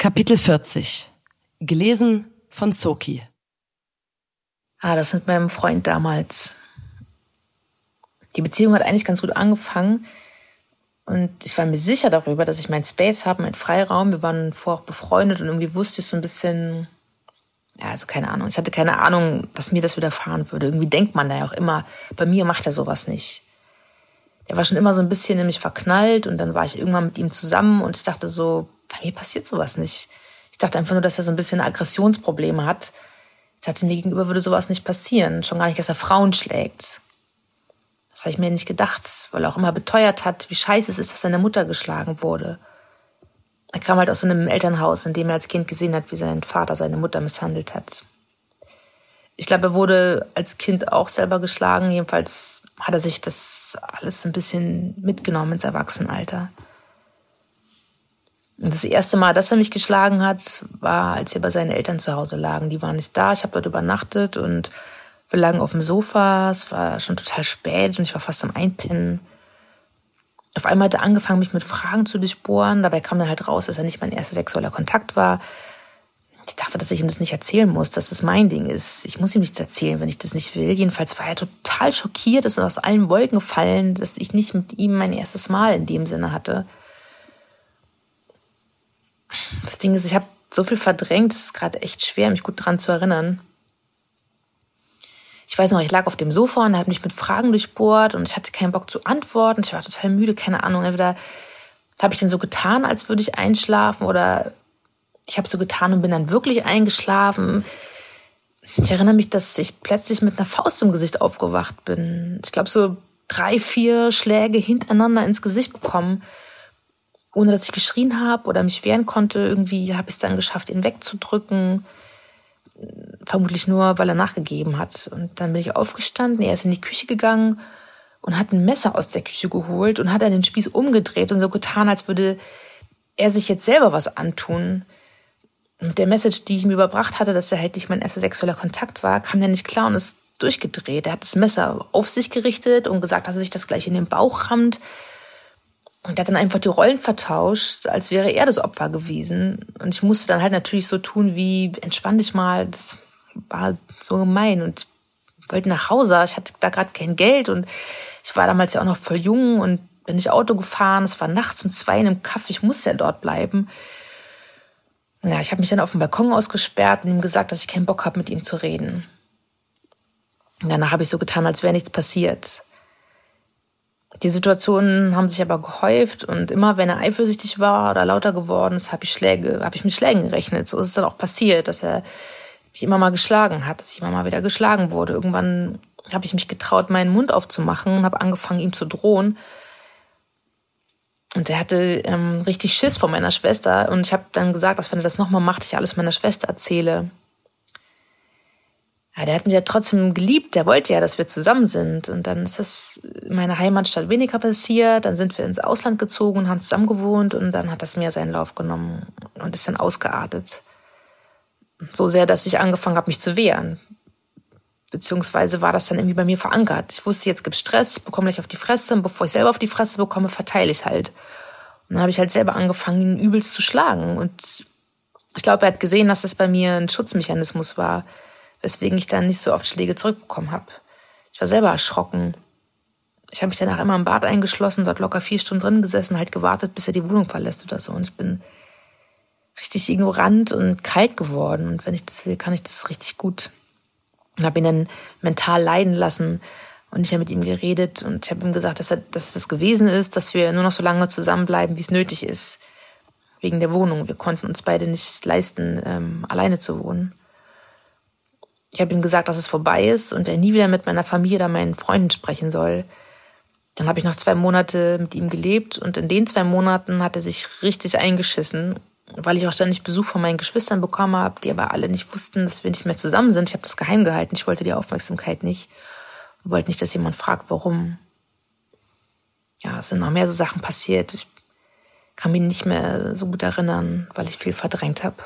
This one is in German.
Kapitel 40. Gelesen von Soki. Ah, das mit meinem Freund damals. Die Beziehung hat eigentlich ganz gut angefangen. Und ich war mir sicher darüber, dass ich meinen Space habe, meinen Freiraum. Wir waren vorher befreundet und irgendwie wusste ich so ein bisschen, ja, also keine Ahnung. Ich hatte keine Ahnung, dass mir das widerfahren würde. Irgendwie denkt man da ja auch immer, bei mir macht er sowas nicht. Er war schon immer so ein bisschen in mich verknallt und dann war ich irgendwann mit ihm zusammen und ich dachte so, bei mir passiert sowas nicht. Ich dachte einfach nur, dass er so ein bisschen Aggressionsprobleme hat. Ich dachte, mir gegenüber würde sowas nicht passieren. Schon gar nicht, dass er Frauen schlägt. Das habe ich mir nicht gedacht, weil er auch immer beteuert hat, wie scheiße es ist, dass seine Mutter geschlagen wurde. Er kam halt aus so einem Elternhaus, in dem er als Kind gesehen hat, wie sein Vater seine Mutter misshandelt hat. Ich glaube, er wurde als Kind auch selber geschlagen. Jedenfalls hat er sich das alles ein bisschen mitgenommen ins Erwachsenenalter. Und das erste Mal, dass er mich geschlagen hat, war, als wir bei seinen Eltern zu Hause lagen. Die waren nicht da. Ich habe dort übernachtet und wir lagen auf dem Sofa. Es war schon total spät und ich war fast am Einpennen. Auf einmal hat er angefangen, mich mit Fragen zu durchbohren. Dabei kam dann halt raus, dass er nicht mein erster sexueller Kontakt war. Ich dachte, dass ich ihm das nicht erzählen muss, dass das mein Ding ist. Ich muss ihm nichts erzählen, wenn ich das nicht will. Jedenfalls war er total schockiert, ist aus allen Wolken gefallen, dass ich nicht mit ihm mein erstes Mal in dem Sinne hatte. Das Ding ist, ich habe so viel verdrängt, es ist gerade echt schwer, mich gut dran zu erinnern. Ich weiß noch, ich lag auf dem Sofa und habe mich mit Fragen durchbohrt und ich hatte keinen Bock zu antworten. Ich war total müde, keine Ahnung. Entweder habe ich dann so getan, als würde ich einschlafen oder ich habe so getan und bin dann wirklich eingeschlafen. Ich erinnere mich, dass ich plötzlich mit einer Faust im Gesicht aufgewacht bin. Ich glaube, so drei, vier Schläge hintereinander ins Gesicht bekommen ohne dass ich geschrien habe oder mich wehren konnte. Irgendwie habe ich es dann geschafft, ihn wegzudrücken. Vermutlich nur, weil er nachgegeben hat. Und dann bin ich aufgestanden, er ist in die Küche gegangen und hat ein Messer aus der Küche geholt und hat dann den Spieß umgedreht und so getan, als würde er sich jetzt selber was antun. Mit der Message, die ich ihm überbracht hatte, dass er halt nicht mein erster sexueller Kontakt war, kam der nicht klar und ist durchgedreht. Er hat das Messer auf sich gerichtet und gesagt, dass er sich das gleich in den Bauch rammt. Und er hat dann einfach die Rollen vertauscht, als wäre er das Opfer gewesen. Und ich musste dann halt natürlich so tun, wie entspann dich mal. Das war so gemein und wollte nach Hause. Ich hatte da gerade kein Geld und ich war damals ja auch noch voll jung und bin nicht Auto gefahren. Es war nachts um zwei in einem Kaffee. Ich musste ja dort bleiben. Ja, ich habe mich dann auf dem Balkon ausgesperrt und ihm gesagt, dass ich keinen Bock habe, mit ihm zu reden. Und danach habe ich so getan, als wäre nichts passiert. Die Situationen haben sich aber gehäuft und immer wenn er eifersüchtig war oder lauter geworden ist, habe ich Schläge, habe ich mit Schlägen gerechnet. So ist es dann auch passiert, dass er mich immer mal geschlagen hat, dass ich immer mal wieder geschlagen wurde. Irgendwann habe ich mich getraut, meinen Mund aufzumachen und habe angefangen, ihm zu drohen. Und er hatte ähm, richtig Schiss vor meiner Schwester und ich habe dann gesagt, dass wenn er das nochmal macht, ich alles meiner Schwester erzähle. Ja, der hat mich ja trotzdem geliebt, der wollte ja, dass wir zusammen sind. Und dann ist das in meiner Heimatstadt weniger passiert. Dann sind wir ins Ausland gezogen und haben zusammen gewohnt und dann hat das Meer seinen Lauf genommen und ist dann ausgeartet. So sehr, dass ich angefangen habe, mich zu wehren. Beziehungsweise war das dann irgendwie bei mir verankert. Ich wusste, jetzt gibt's Stress, ich bekomme gleich auf die Fresse und bevor ich selber auf die Fresse bekomme, verteile ich halt. Und dann habe ich halt selber angefangen, ihn übelst zu schlagen. Und ich glaube, er hat gesehen, dass das bei mir ein Schutzmechanismus war weswegen ich dann nicht so oft Schläge zurückbekommen habe. Ich war selber erschrocken. Ich habe mich danach immer im Bad eingeschlossen, dort locker vier Stunden drin gesessen, halt gewartet, bis er die Wohnung verlässt oder so. Und ich bin richtig ignorant und kalt geworden. Und wenn ich das will, kann ich das richtig gut. Und habe ihn dann mental leiden lassen. Und ich habe mit ihm geredet und ich habe ihm gesagt, dass, er, dass es das gewesen ist, dass wir nur noch so lange zusammenbleiben, wie es nötig ist. Wegen der Wohnung. Wir konnten uns beide nicht leisten, ähm, alleine zu wohnen. Ich habe ihm gesagt, dass es vorbei ist und er nie wieder mit meiner Familie oder meinen Freunden sprechen soll. Dann habe ich noch zwei Monate mit ihm gelebt und in den zwei Monaten hat er sich richtig eingeschissen, weil ich auch ständig Besuch von meinen Geschwistern bekommen habe, die aber alle nicht wussten, dass wir nicht mehr zusammen sind. Ich habe das geheim gehalten. Ich wollte die Aufmerksamkeit nicht. Ich wollte nicht, dass jemand fragt, warum. Ja, es sind noch mehr so Sachen passiert. Ich kann mich nicht mehr so gut erinnern, weil ich viel verdrängt habe.